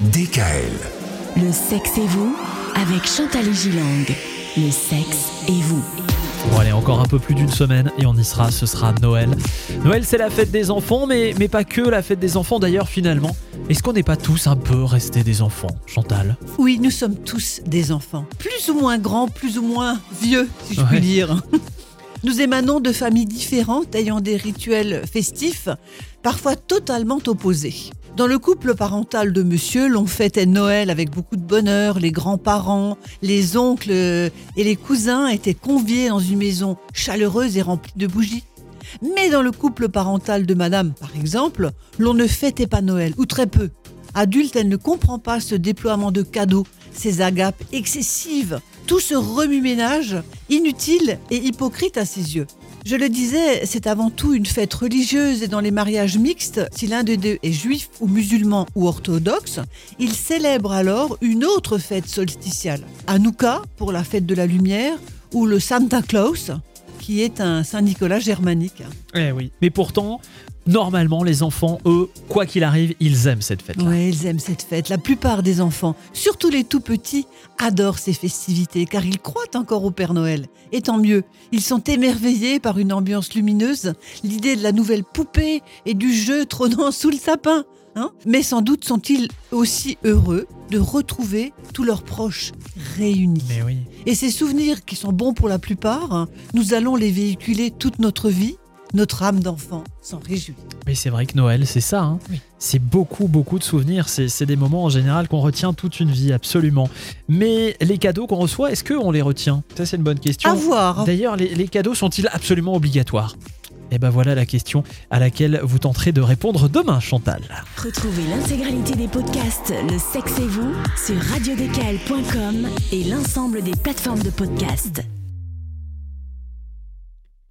DKL. Le sexe et vous avec Chantal et Gilang. Le sexe et vous. Bon allez, encore un peu plus d'une semaine et on y sera, ce sera Noël. Noël c'est la fête des enfants, mais, mais pas que la fête des enfants d'ailleurs finalement. Est-ce qu'on n'est pas tous un peu restés des enfants, Chantal? Oui, nous sommes tous des enfants. Plus ou moins grands, plus ou moins vieux, si je Ouais. puis dire. Nous émanons de familles différentes ayant des rituels festifs, parfois totalement opposés. Dans le couple parental de monsieur, l'on fêtait Noël avec beaucoup de bonheur. Les grands-parents, les oncles euh, et les cousins étaient conviés dans une maison chaleureuse et remplie de bougies. Mais dans le couple parental de madame, par exemple, l'on ne fêtait pas Noël, ou très peu. Adulte, elle ne comprend pas ce déploiement de cadeaux, ces agapes excessives, tout ce remue-ménage inutile et hypocrite à ses yeux. Je le disais, c'est avant tout une fête religieuse et dans les mariages mixtes, si l'un des deux est juif ou musulman ou orthodoxe, il célèbre alors une autre fête solsticiale. Hanouka pour la fête de la lumière ou le Santa Claus qui est un Saint-Nicolas germanique. Eh oui. Mais pourtant, normalement les enfants, eux, quoi qu'il arrive, ils aiment cette fête-là. Oui, ils aiment cette fête. La plupart des enfants, surtout les tout petits, adorent ces festivités car ils croient encore au Père Noël. Et tant mieux, ils sont émerveillés par une ambiance lumineuse, l'idée de la nouvelle poupée et du jeu trônant sous le sapin. hein. Mais sans doute sont-ils aussi heureux de retrouver tous leurs proches réunis. Mais oui. Et ces souvenirs qui sont bons pour la plupart, hein, nous allons les véhiculer toute notre vie. Notre âme d'enfant s'en réjouit. Mais c'est vrai que Noël, c'est ça. hein. Oui. C'est beaucoup, beaucoup de souvenirs. C'est c'est des moments en général qu'on retient toute une vie, absolument. Mais les cadeaux qu'on reçoit, est-ce qu'on les retient? Ça, c'est une bonne question. À voir. D'ailleurs, les, les cadeaux sont-ils absolument obligatoires? Eh ben voilà la question à laquelle vous tenterez de répondre demain, Chantal. Retrouvez l'intégralité des podcasts Le sexe et vous sur radiodkl.com et l'ensemble des plateformes de podcasts.